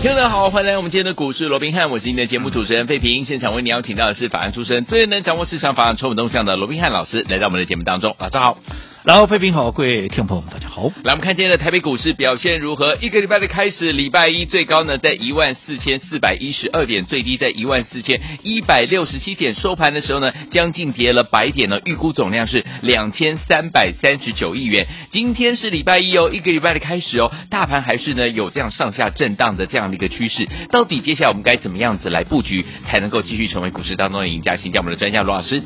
听众大家好，欢迎来到我们今天的股市罗宾汉，我是您的节目主持人费平。现场为您邀请到的是法案出身、最能掌握市场法案传闻动向的罗宾汉老师，来到我们的节目当中。早上好。然后，飞平好，各位听众朋友们，大家好。来，我们看今天的台北股市表现如何？一个礼拜的开始，礼拜一最高呢在一万四千四百一十二点，最低在一万四千一百六十七点，收盘的时候呢，将近跌了百点呢，预估总量是两千三百三十九亿元。今天是礼拜一哦，一个礼拜的开始哦，大盘还是呢有这样上下震荡的这样的一个趋势。到底接下来我们该怎么样子来布局，才能够继续成为股市当中的赢家？请教我们的专家罗老师。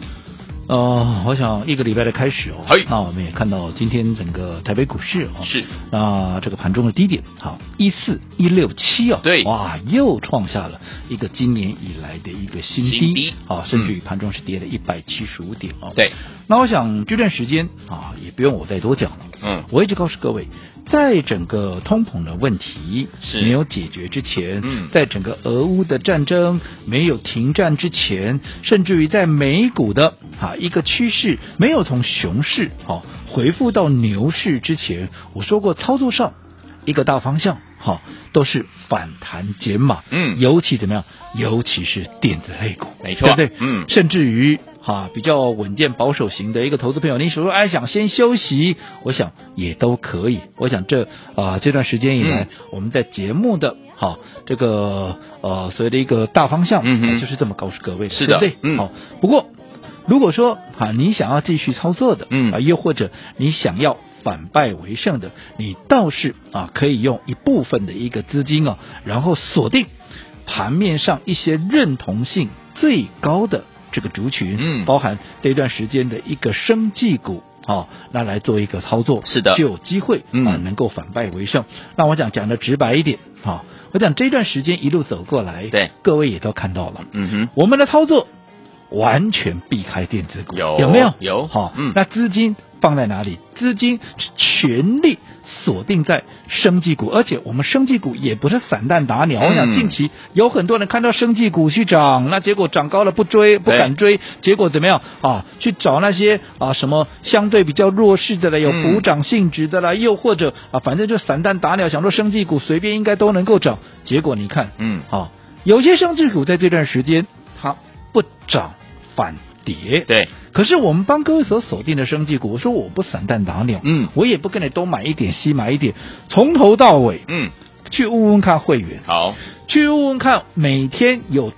呃，我想一个礼拜的开始哦，那我们也看到今天整个台北股市啊，是。那这个盘中的低点，好一四一六七啊，对，哇，又创下了一个今年以来的一个新低，新低。啊，甚至于盘中是跌了一百七十五点哦，对，那我想这段时间啊，也不用我再多讲了，嗯，我一直告诉各位。在整个通膨的问题是没有解决之前，嗯，在整个俄乌的战争没有停战之前，甚至于在美股的啊一个趋势没有从熊市好回复到牛市之前，我说过操作上一个大方向好都是反弹减码，嗯，尤其怎么样？尤其是电子类股，没错，对不对？嗯，甚至于。哈，比较稳健保守型的一个投资朋友，你说说，哎，想先休息，我想也都可以。我想这啊、呃、这段时间以来，嗯、我们在节目的哈这个呃所谓的一个大方向，嗯哼，就是这么告诉各位，是的，对不对？嗯。好，不过如果说啊你想要继续操作的，嗯啊，又或者你想要反败为胜的，你倒是啊可以用一部分的一个资金啊，然后锁定盘面上一些认同性最高的。这个族群，嗯，包含这一段时间的一个生技股，哦，那来做一个操作，是的，就有机会啊、能够反败为胜。那我讲讲的直白一点，啊、哦，我讲这段时间一路走过来，对，各位也都看到了，嗯哼，我们的操作完全避开电子股，有有没有？有，好、哦，嗯，那资金放在哪里？资金是全力。锁定在生技股，而且我们生技股也不是散弹打鸟。嗯、我想近期有很多人看到生技股去涨，那结果涨高了不追，不敢追，结果怎么样啊？去找那些啊什么相对比较弱势的了，有补涨性质的了，嗯、又或者啊，反正就散弹打鸟，想说生技股随便应该都能够涨，结果你看，嗯，啊，有些生技股在这段时间它不涨反跌，对。可是我们帮各位所锁定的生技股，我说我不散弹打鸟，嗯，我也不跟你东买一点西买一点，从头到尾，嗯，去问问看会员，好，去问问看每天有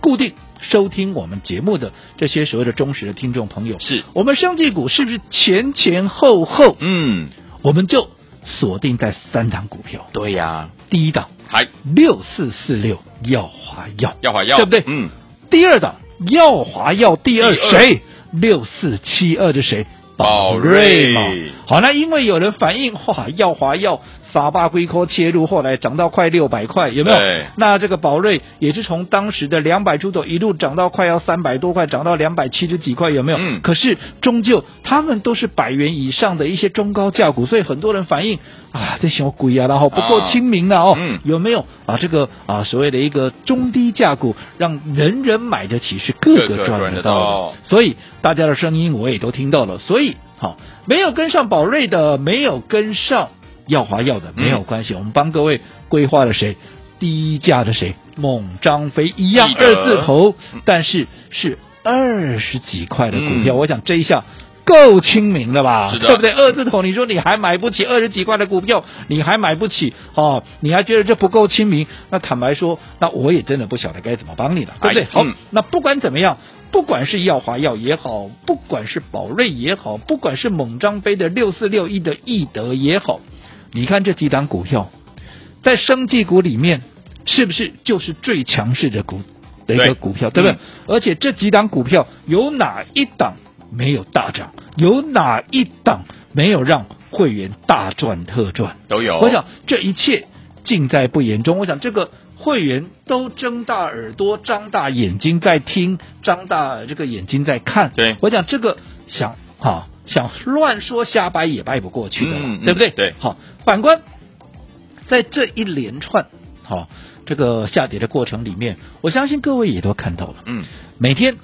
固定收听我们节目的这些所谓的忠实的听众朋友，是。我们生技股是不是前前后后，嗯，我们就锁定在三档股票，对呀、啊，第一档还六四四六耀华药，耀华药，对不对？嗯，第二档耀华耀，第二谁？六四七二的谁？宝瑞嘛。好，那因为有人反映，哇，耀华药撒巴龟壳切入，后来涨到快六百块，有没有？那这个宝瑞也是从当时的两百出头一路涨到快要三百多块，涨到两百七十几块，有没有？嗯。可是终究他们都是百元以上的一些中高价股，所以很多人反映啊，这小鬼啊，然后不够亲民了哦。嗯。有没有啊？这个啊，所谓的一个中低价股，让人人买得起，是个个赚得到的。所以大家的声音我也都听到了，所以。好，没有跟上宝瑞的，没有跟上耀华药的，没有关系。嗯、我们帮各位规划了谁？低价的谁？猛张飞一样二字头，但是是二十几块的股票。嗯、我想这一下够亲民了吧？是的对不对？二字头，你说你还买不起二十几块的股票，你还买不起哦？你还觉得这不够亲民？那坦白说，那我也真的不晓得该怎么帮你了，对不对？好，嗯、那不管怎么样。不管是耀华药也好，不管是宝瑞也好，不管是猛张飞的六四六一的易德也好，你看这几档股票，在生技股里面，是不是就是最强势的股的一个股票，对，对不对？嗯、而且这几档股票有哪一档没有大涨？有哪一档没有让会员大赚特赚？都有。我想这一切尽在不言中。我想这个会员都睁大耳朵、张大眼睛在听，张大这个眼睛在看。对，我讲这个想哈想乱说瞎掰也掰不过去的，嗯、对不对？对，好，反观在这一连串好这个下跌的过程里面，我相信各位也都看到了，嗯，每天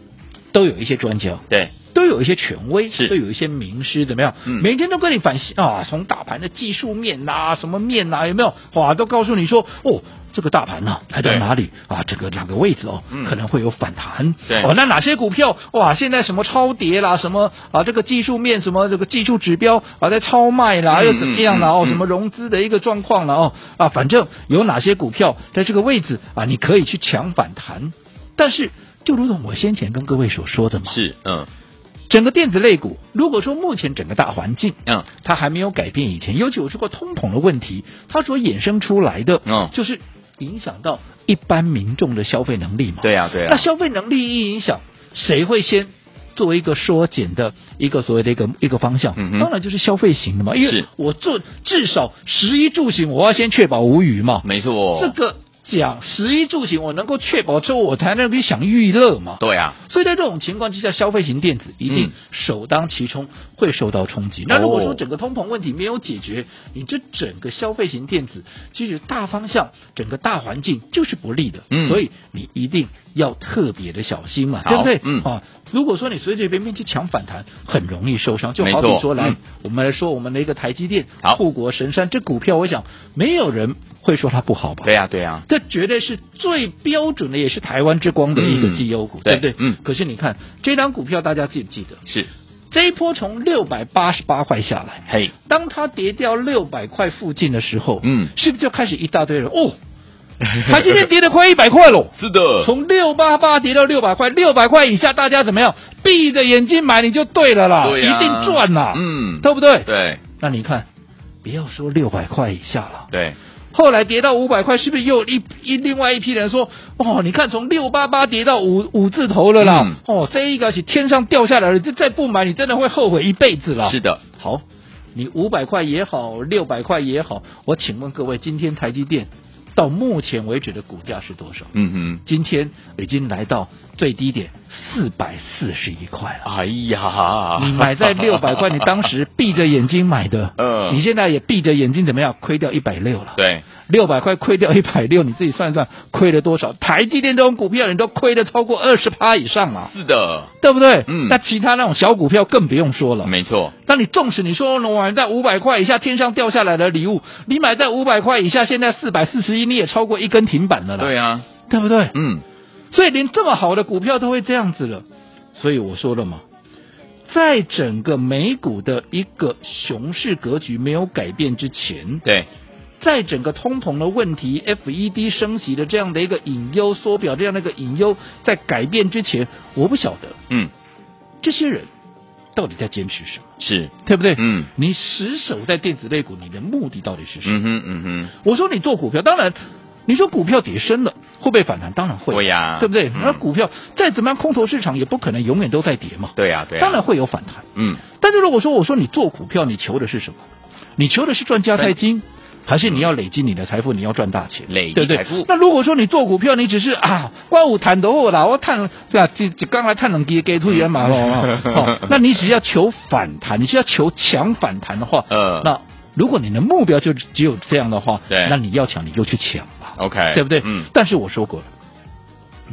都有一些专家对。都有一些权威，是都有一些名师，怎么样？嗯，每天都跟你反析啊，从大盘的技术面呐、啊，什么面呐、啊，有没有？哇，都告诉你说，哦，这个大盘呢、啊，来到哪里啊？这个哪个位置哦，嗯、可能会有反弹。对，哦，那哪些股票哇？现在什么超跌啦？什么啊？这个技术面什么这个技术指标啊，在超卖啦，嗯、又怎么样啦？哦，什么融资的一个状况了？哦啊，反正有哪些股票在这个位置啊？你可以去抢反弹。但是，就如同我先前跟各位所说的嘛，是嗯。整个电子类股，如果说目前整个大环境，嗯，它还没有改变以前，尤其我说过通膨的问题，它所衍生出来的，嗯，就是影响到一般民众的消费能力嘛。对呀，对呀。那消费能力一影响，谁会先作为一个缩减的一个所谓的一个一个方向？嗯，当然就是消费型的嘛，因为我做至少食衣住行，我要先确保无虞嘛。没错，这个。讲食衣住行，我能够确保之后，我才能够想娱乐嘛。对啊，所以在这种情况之下，消费型电子一定首当其冲会受到冲击。嗯、那如果说整个通膨问题没有解决，你这整个消费型电子其实大方向、整个大环境就是不利的。嗯，所以你一定要特别的小心嘛，对不对？嗯啊，如果说你随随便便去抢反弹，很容易受伤。就好比说来，嗯、我们来说我们的一个台积电，护国神山，这股票，我想没有人。会说它不好吧？对呀、啊，对呀、啊，这绝对是最标准的，也是台湾之光的一个绩优股，嗯、对不对？嗯。可是你看这张股票，大家记不记得？是这一波从六百八十八块下来，嘿，当它跌掉六百块附近的时候，嗯，是不是就开始一大堆人哦？它今天跌了快一百块喽！是的，从六八八跌到六百块，六百块以下大家怎么样？闭着眼睛买你就对了啦，对啊、一定赚啦，嗯，对不对？对。那你看，不要说六百块以下了，对。后来跌到五百块，是不是又一一另外一批人说哦？你看从六八八跌到五五字头了啦！嗯、哦，这一个是天上掉下来了，这再不买你真的会后悔一辈子了。是的，好，你五百块也好，六百块也好，我请问各位，今天台积电到目前为止的股价是多少？嗯哼，今天已经来到最低点四百四十一块了。哎呀，你买在六百块，你当时闭着眼睛买的，嗯，你现在也闭着眼睛怎么样？亏掉一百六了。对。六百块亏掉一百六，你自己算一算，亏了多少？台积电这种股票，你都亏了超过二十趴以上了。是的，对不对？嗯。那其他那种小股票更不用说了。没错。那你纵使你说我买在五百块以下，天上掉下来的礼物，你买在五百块以下，现在四百四十一，你也超过一根停板了啦。对啊，对不对？嗯。所以连这么好的股票都会这样子了，所以我说了嘛，在整个美股的一个熊市格局没有改变之前，对。在整个通膨的问题，FED 升息的这样的一个隐忧缩表这样的一个隐忧，在改变之前，我不晓得，嗯，这些人到底在坚持什么？是对不对？嗯，你死守在电子类股，你的目的到底是什么？嗯哼，嗯哼。我说你做股票，当然，你说股票跌深了会不会反弹？当然会，会呀，对不对？嗯、那股票再怎么样，空头市场也不可能永远都在跌嘛。对呀，对呀，当然会有反弹。嗯，但是如果说我说你做股票，你求的是什么？你求的是赚加太金。还是你要累积你的财富，你要赚大钱，累积财富。那如果说你做股票，你只是啊，光我谈的货啦，我谈对吧？就就刚才谈能给给退元嘛，哦，那你只要求反弹，你是要求强反弹的话，呃，那如果你的目标就只有这样的话，对，那你要抢你就去抢吧，OK，对不对？嗯。但是我说过了，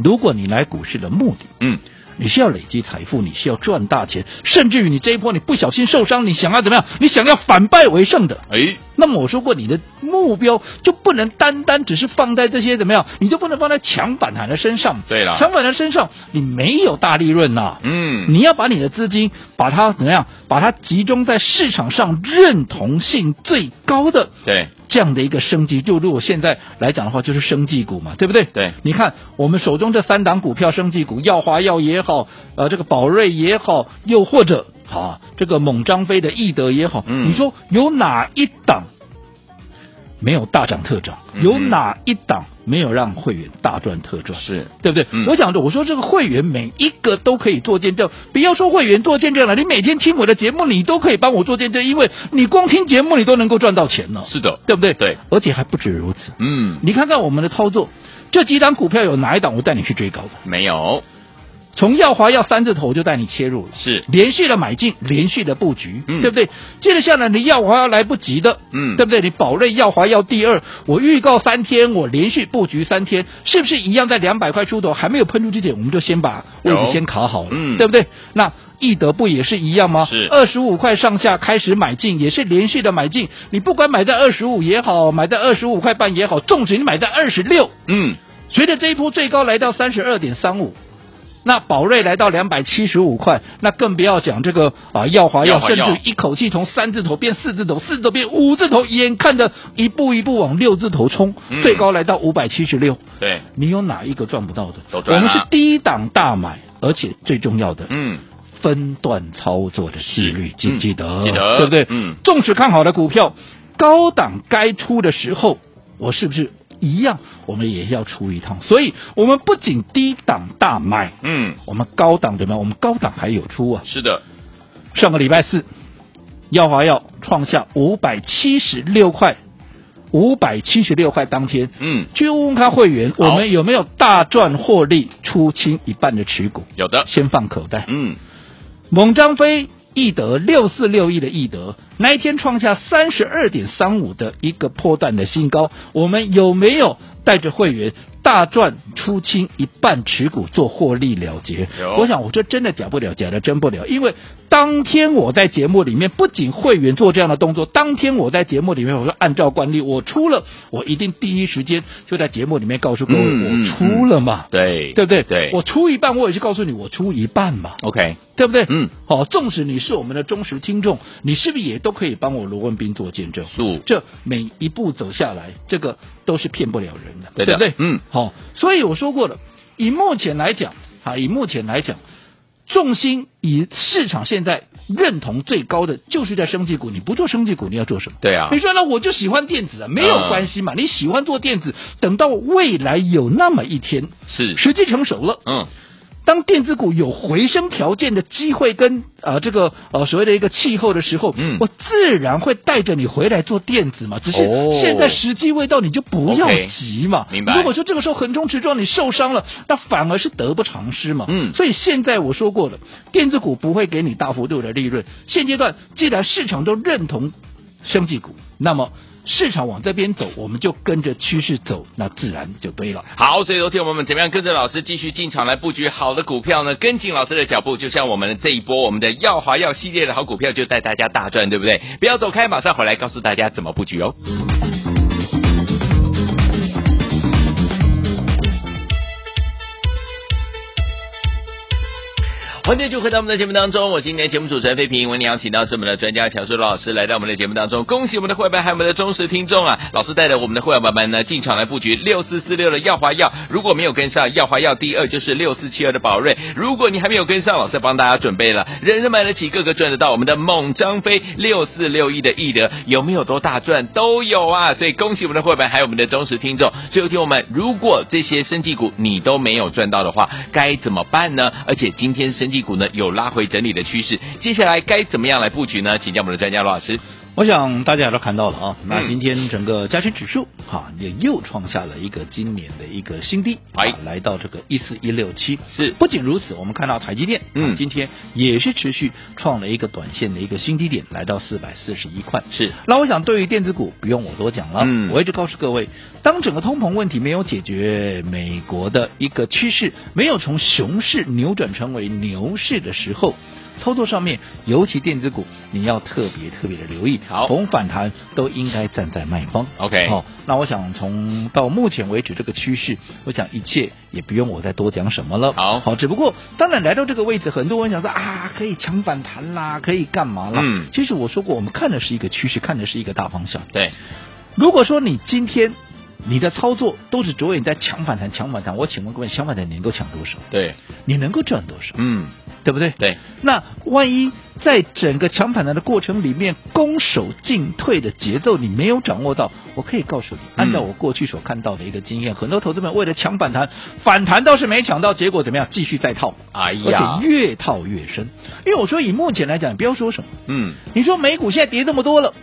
如果你来股市的目的，嗯。你是要累积财富，你是要赚大钱，甚至于你这一波你不小心受伤，你想要怎么样？你想要反败为胜的，哎，那么我说过，你的目标就不能单单只是放在这些怎么样？你就不能放在抢反弹的身上。对了，抢反弹身上你没有大利润呐。嗯，你要把你的资金把它怎么样？把它集中在市场上认同性最高的。对。这样的一个升级，就如果现在来讲的话，就是生技股嘛，对不对？对，你看我们手中这三档股票，生技股，耀华药也好，呃，这个宝瑞也好，又或者啊，这个猛张飞的易德也好，嗯，你说有哪一档没有大涨特涨？有哪一档没有让会员大赚特赚，是对不对？嗯、我想着，我说这个会员每一个都可以做见证，不要说会员做见证了，你每天听我的节目，你都可以帮我做见证，因为你光听节目，你都能够赚到钱了。是的，对不对？对，而且还不止如此。嗯，你看看我们的操作，这几档股票有哪一档我带你去追高的？没有。从耀华要三字头就带你切入了，是连续的买进，连续的布局，嗯、对不对？接着下来你耀华要来不及的，嗯，对不对？你宝瑞耀华要第二，我预告三天，我连续布局三天，是不是一样在两百块出头还没有喷出之前，我们就先把位置先卡好了，嗯，对不对？那易德不也是一样吗？是二十五块上下开始买进，也是连续的买进，你不管买在二十五也好，买在二十五块半也好，纵使你买在二十六，嗯，随着这一波最高来到三十二点三五。那宝瑞来到两百七十五块，那更不要讲这个啊，耀华要甚至一口气从三字头变四字头，四字头变五字头，眼看着一步一步往六字头冲，嗯、最高来到五百七十六。对，你有哪一个赚不到的？都赚了。我们是低档大买，而且最重要的，嗯，分段操作的纪律，记不记得？记得，对不对？嗯，纵使看好的股票，高档该出的时候，我是不是？一样，我们也要出一趟，所以我们不仅低档大买，嗯，我们高档对吗？我们高档还有出啊。是的，上个礼拜四，耀华要创下五百七十六块，五百七十六块当天，嗯，去问问看会员，我们有没有大赚获利，出清一半的持股？有的，先放口袋。嗯，猛张飞。易德六四六亿的易德，那一天创下三十二点三五的一个波段的新高，我们有没有带着会员大赚出清一半持股做获利了结？我想我这真的假不了，假的真不了，因为当天我在节目里面不仅会员做这样的动作，当天我在节目里面我说按照惯例，我出了，我一定第一时间就在节目里面告诉各位，嗯、我出了嘛，对对不对？对，我出一半，我也是告诉你我出一半嘛，OK。对不对？嗯，好，纵使你是我们的忠实听众，你是不是也都可以帮我罗文斌做见证？是，这每一步走下来，这个都是骗不了人的，对，不对？嗯，好，所以我说过了，以目前来讲，啊，以目前来讲，重心以市场现在认同最高的就是在生技股，你不做生技股，你要做什么？对啊，你说那我就喜欢电子啊，没有关系嘛，嗯、你喜欢做电子，等到未来有那么一天，是时机成熟了，嗯。当电子股有回升条件的机会跟啊、呃、这个呃所谓的一个气候的时候，嗯，我自然会带着你回来做电子嘛。只是现在时机未到，你就不要急嘛。明白。如果说这个时候横冲直撞，你受伤了，那反而是得不偿失嘛。嗯。所以现在我说过了，电子股不会给你大幅度的利润。现阶段既然市场都认同生技股，那么。市场往这边走，我们就跟着趋势走，那自然就对了。好，所以昨天我们怎么样跟着老师继续进场来布局好的股票呢？跟紧老师的脚步，就像我们的这一波，我们的耀华耀系列的好股票，就带大家大赚，对不对？不要走开，马上回来告诉大家怎么布局哦。欢迎继续回到我们的节目当中，我今天节目主持人费平，为您邀请到是我们的专家乔叔老师来到我们的节目当中，恭喜我们的会员还有我们的忠实听众啊！老师带着我们的会员们呢进场来布局六四四六的耀华耀，如果没有跟上耀华耀，第二就是六四七二的宝瑞，如果你还没有跟上，老师帮大家准备了，人人买得起，个个赚得到，我们的猛张飞六四六一的易德有没有多大赚都有啊！所以恭喜我们的会员还有我们的忠实听众，最后听我们，如果这些生技股你都没有赚到的话，该怎么办呢？而且今天生技股呢有拉回整理的趋势，接下来该怎么样来布局呢？请教我们的专家罗老师。我想大家都看到了啊，那今天整个加权指数哈也又创下了一个今年的一个新低，哎，来到这个一四一六七。是，不仅如此，我们看到台积电，嗯，今天也是持续创了一个短线的一个新低点，来到四百四十一块。是，那我想对于电子股不用我多讲了，嗯，我一直告诉各位，当整个通膨问题没有解决，美国的一个趋势没有从熊市扭转成为牛市的时候。操作上面，尤其电子股，你要特别特别的留意。好，逢反弹都应该站在卖方。OK，好，那我想从到目前为止这个趋势，我想一切也不用我再多讲什么了。好，好，只不过当然来到这个位置，很多人想说啊，可以抢反弹啦，可以干嘛啦？嗯，其实我说过，我们看的是一个趋势，看的是一个大方向。对，如果说你今天你的操作都是着眼在抢反弹、抢反弹，我请问各位，抢反弹你能够抢多少？对，你能够赚多少？嗯。对不对？对，那万一在整个抢反弹的过程里面，攻守进退的节奏你没有掌握到，我可以告诉你，按照我过去所看到的一个经验，嗯、很多投资们为了抢反弹，反弹倒是没抢到，结果怎么样？继续再套，哎呀，而且越套越深。因为我说以目前来讲，你不要说什么，嗯，你说美股现在跌这么多了，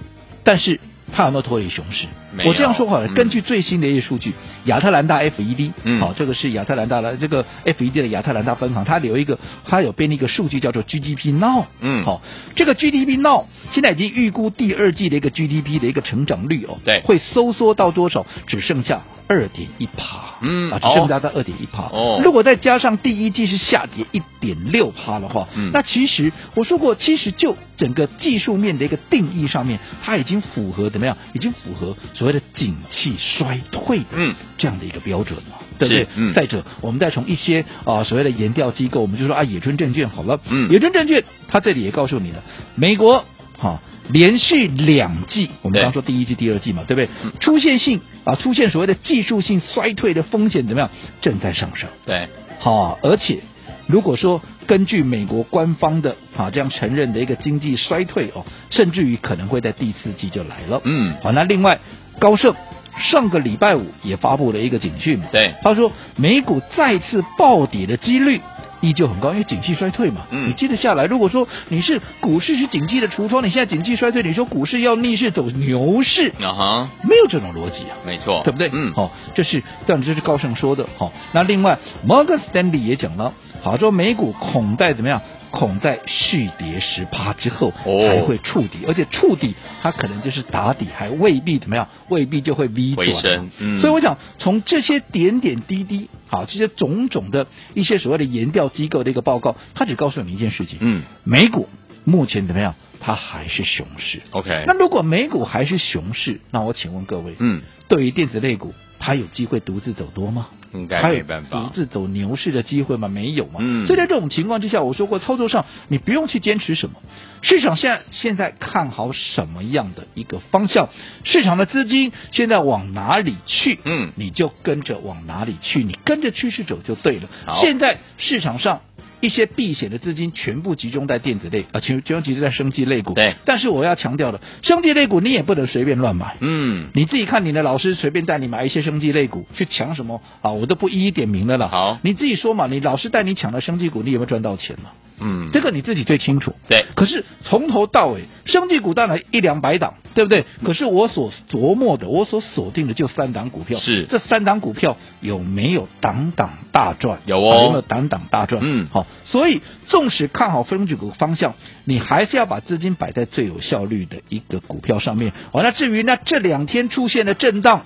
但是。它有没有脱离熊市？我这样说好了，根据最新的一些数据，亚、嗯、特兰大 FED，嗯，好，这个是亚特兰大的这个 FED 的亚特兰大分行，它有一个，它有编一个数据叫做 GDP Now，嗯，好，这个 GDP Now 现在已经预估第二季的一个 GDP 的一个成长率哦，对，会收缩到多少？只剩下。二点一趴，嗯啊，只剩下在二点一趴。哦，如果再加上第一季是下跌一点六趴的话，嗯，那其实我说过，其实就整个技术面的一个定义上面，它已经符合怎么样？已经符合所谓的景气衰退，嗯，这样的一个标准了，嗯、对不对？嗯。再者，我们再从一些啊所谓的研调机构，我们就说啊，野村证券好了，嗯，野村证券，它这里也告诉你了，美国。好，连续两季，我们刚说第一季、第二季嘛，对不对？出现性啊，出现所谓的技术性衰退的风险怎么样？正在上升。对，好，而且如果说根据美国官方的啊这样承认的一个经济衰退哦，甚至于可能会在第四季就来了。嗯，好，那另外高盛上个礼拜五也发布了一个警讯，对，他说美股再次暴跌的几率。依旧很高，因为景气衰退嘛，嗯，你接得下来，如果说你是股市是景气的橱窗，你现在景气衰退，你说股市要逆势走牛市，啊哈，没有这种逻辑啊，没错，对不对？嗯，好、哦，这是但这是高盛说的，好、哦，那另外摩根斯丹利也讲了，好说美股恐待怎么样？恐在续跌十趴之后才会触底，哦、而且触底它可能就是打底，还未必怎么样，未必就会 V 转。嗯，所以我想从这些点点滴滴，好，这些种种的一些所谓的研调机构的一个报告，它只告诉你一件事情，嗯，美股目前怎么样？它还是熊市。OK，那如果美股还是熊市，那我请问各位，嗯，对于电子类股，它有机会独自走多吗？应该没办法，独自走牛市的机会吗？没有嘛。嗯。所以在这种情况之下，我说过，操作上你不用去坚持什么。市场现在现在看好什么样的一个方向？市场的资金现在往哪里去？嗯，你就跟着往哪里去，你跟着趋势走就对了。现在市场上。一些避险的资金全部集中在电子类啊，全全部集中在生技类股。对，但是我要强调的，生技类股你也不能随便乱买。嗯，你自己看你的老师随便带你买一些生技类股去抢什么啊？我都不一一点名了啦。好，你自己说嘛，你老师带你抢了生技股，你有没有赚到钱嘛？嗯，这个你自己最清楚。对，可是从头到尾，生技股当然一两百档，对不对？可是我所琢磨的，我所锁定的就三档股票。是，这三档股票有没有档档大赚？有哦，有没有档档大赚？嗯，好，所以纵使看好生技股方向，你还是要把资金摆在最有效率的一个股票上面。好，那至于那这两天出现的震荡，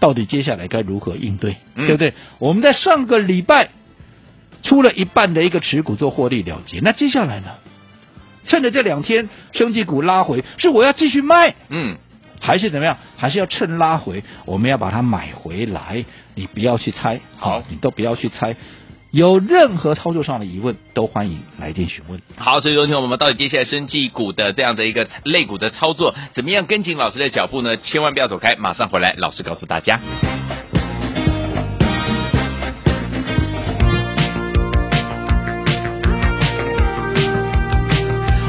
到底接下来该如何应对？嗯、对不对？我们在上个礼拜。出了一半的一个持股做获利了结，那接下来呢？趁着这两天生技股拉回，是我要继续卖，嗯，还是怎么样？还是要趁拉回，我们要把它买回来？你不要去猜，好，你都不要去猜。有任何操作上的疑问，都欢迎来电询问。好，所以昨天我们到底接下来生技股的这样的一个类股的操作，怎么样跟紧老师的脚步呢？千万不要走开，马上回来，老师告诉大家。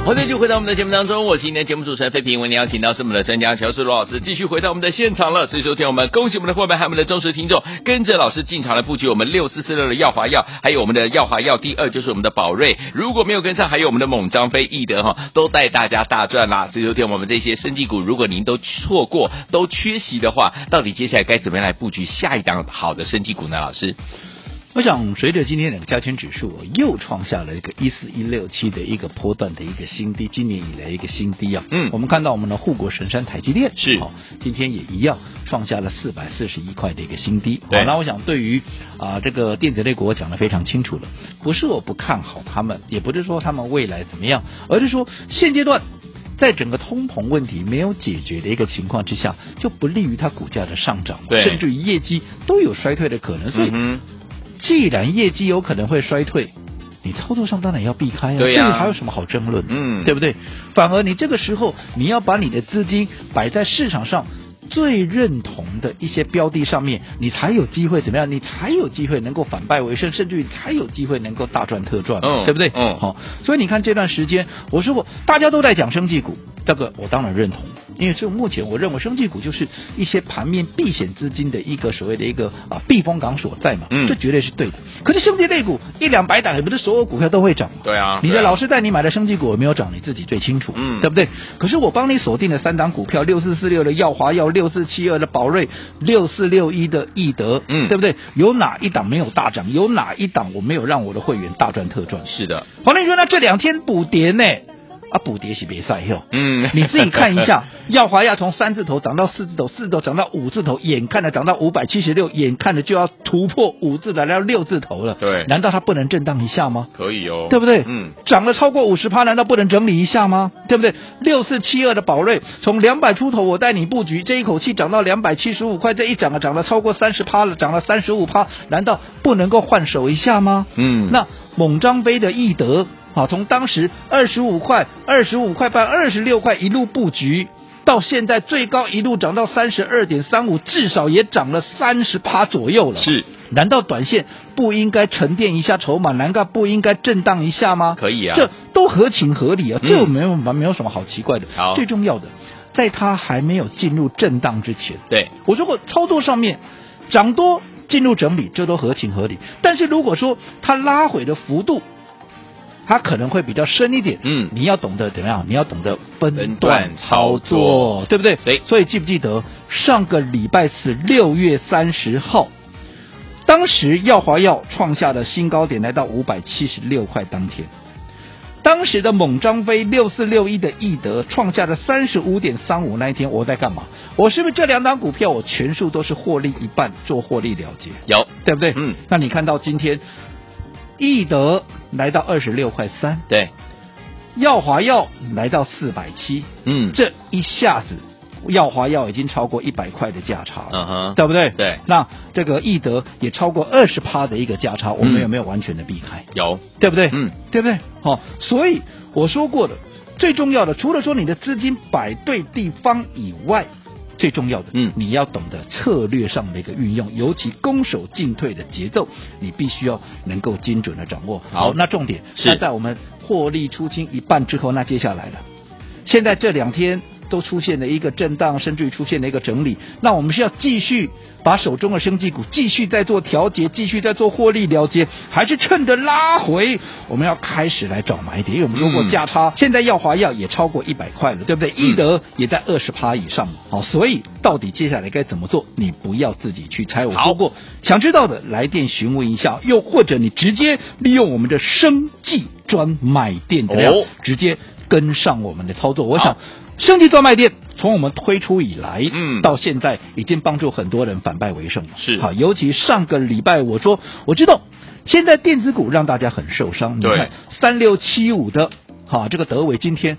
欢迎继续回到我们的节目当中，我是今天节目主持人费平，为您邀请到是我们的专家乔叔罗老师，继续回到我们的现场了。所以，说，天我们恭喜我们的伙伴，还有我们的忠实听众，跟着老师进场来布局我们六四四六的耀华药，还有我们的耀华药第二就是我们的宝瑞。如果没有跟上，还有我们的猛张飞、易德哈，都带大家大赚啦。所以，说，天我们这些生技股，如果您都错过、都缺席的话，到底接下来该怎么样来布局下一档好的生技股呢？老师？我想，随着今天两个加权指数又创下了一个一四一六七的一个波段的一个新低，今年以来一个新低啊。嗯，我们看到我们的护国神山台积电是好，今天也一样创下了四百四十一块的一个新低。对，那我想对于啊、呃、这个电子类股，我讲的非常清楚了，不是我不看好他们，也不是说他们未来怎么样，而是说现阶段在整个通膨问题没有解决的一个情况之下，就不利于它股价的上涨，对，甚至于业绩都有衰退的可能，所以。嗯既然业绩有可能会衰退，你操作上当然要避开啊。对呀、啊，这里还有什么好争论？嗯，对不对？反而你这个时候你要把你的资金摆在市场上最认同的一些标的上面，你才有机会怎么样？你才有机会能够反败为胜，甚至于才有机会能够大赚特赚，嗯、对不对？嗯，好，所以你看这段时间，我说过大家都在讲生技股，这个我当然认同，因为就目前我认为生技股就是一些盘面避险资金的一个所谓的一个啊避风港所在嘛，嗯，这绝对是对的。可是生技类股一两百档，也不是所有股票都会涨嘛，对啊，你的老师带你买的生技股有没有涨，你自己最清楚，嗯，对不对？可是我帮你锁定了三档股票，六四四六的耀华药，六四七二的宝瑞，六四六一的易德，嗯，对不对？有哪一档没有大涨？有哪一档我没有让我的会员大赚特赚？是的，黄丽说，那这两天补跌呢？啊，补跌是别赛哟。嗯，你自己看一下，耀华要从三字头涨到四字头，四字头涨到五字头，眼看着涨到五百七十六，眼看着就要突破五字来到六字头了。对，难道它不能震荡一下吗？可以哦，对不对？嗯，涨了超过五十趴，难道不能整理一下吗？对不对？六四七二的宝瑞从两百出头，我带你布局，这一口气涨到两百七十五块，这一涨啊，涨了超过三十趴了，涨了三十五趴，难道不能够换手一下吗？嗯，那猛张飞的易德。好，从当时二十五块、二十五块半、二十六块一路布局，到现在最高一路涨到三十二点三五，至少也涨了三十趴左右了。是，难道短线不应该沉淀一下筹码？难道不应该震荡一下吗？可以啊，这都合情合理啊，这没有没有什么好奇怪的。好，最重要的，在它还没有进入震荡之前，对，我如果操作上面涨多进入整理，这都合情合理。但是如果说它拉回的幅度，它可能会比较深一点，嗯，你要懂得怎么样？你要懂得分段操作，对不对？对。所以记不记得上个礼拜四六月三十号，当时耀华药创下的新高点来到五百七十六块，当天，当时的猛张飞六四六一的易德创下了三十五点三五，那一天我在干嘛？我是不是这两档股票我全数都是获利一半做获利了结？有，对不对？嗯。那你看到今天。易德来到二十六块三，对，耀华药来到四百七，嗯，这一下子，耀华药已经超过一百块的价差了，嗯哼，对不对？对，那这个易德也超过二十趴的一个价差，我们有没有完全的避开？有，对不对？嗯，对不对？好、哦，所以我说过的，最重要的，除了说你的资金摆对地方以外。最重要的，嗯，你要懂得策略上的一个运用，尤其攻守进退的节奏，你必须要能够精准的掌握。好，那重点是在我们获利出清一半之后，那接下来了，现在这两天。都出现了一个震荡，甚至于出现了一个整理。那我们是要继续把手中的生技股继续在做调节，继续在做获利了结，还是趁着拉回，我们要开始来找买点？因为我们说过价差，嗯、现在耀华药也超过一百块了，对不对？易、嗯、德也在二十趴以上，好，所以到底接下来该怎么做？你不要自己去猜。我说过，想知道的来电询问一下，又或者你直接利用我们的生技专买店，怎么样？直接跟上我们的操作。我想。生技专卖店从我们推出以来，嗯，到现在已经帮助很多人反败为胜了。是，好，尤其上个礼拜我说，我知道现在电子股让大家很受伤。对，你看三六七五的，好，这个德伟今天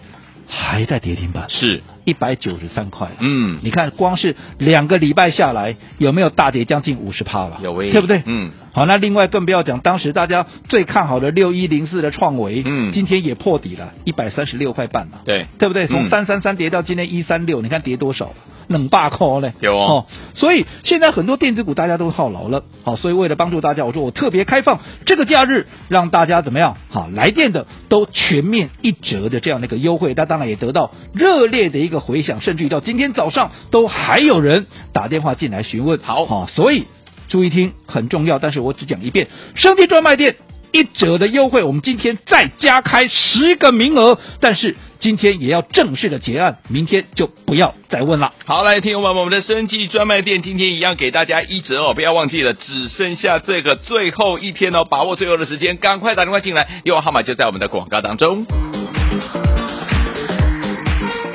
还在跌停板，是一百九十三块。嗯，你看光是两个礼拜下来，有没有大跌将近五十趴了？有喂，对不对？嗯。好，那另外更不要讲，当时大家最看好的六一零四的创维，嗯，今天也破底了，一百三十六块半了，对，对不对？从三三三跌到今天一三六，你看跌多少？冷霸扣嘞，有哦，哦。所以现在很多电子股大家都套牢了，好，所以为了帮助大家，我说我特别开放这个假日，让大家怎么样？好，来电的都全面一折的这样的一个优惠，那当然也得到热烈的一个回响，甚至于到今天早上都还有人打电话进来询问，好，好，所以。注意听，很重要，但是我只讲一遍。生技专卖店一折的优惠，我们今天再加开十个名额，但是今天也要正式的结案，明天就不要再问了。好，来听我们我们的生计专卖店今天一样给大家一折哦，不要忘记了，只剩下这个最后一天哦，把握最后的时间，赶快打电话进来，电话号码就在我们的广告当中。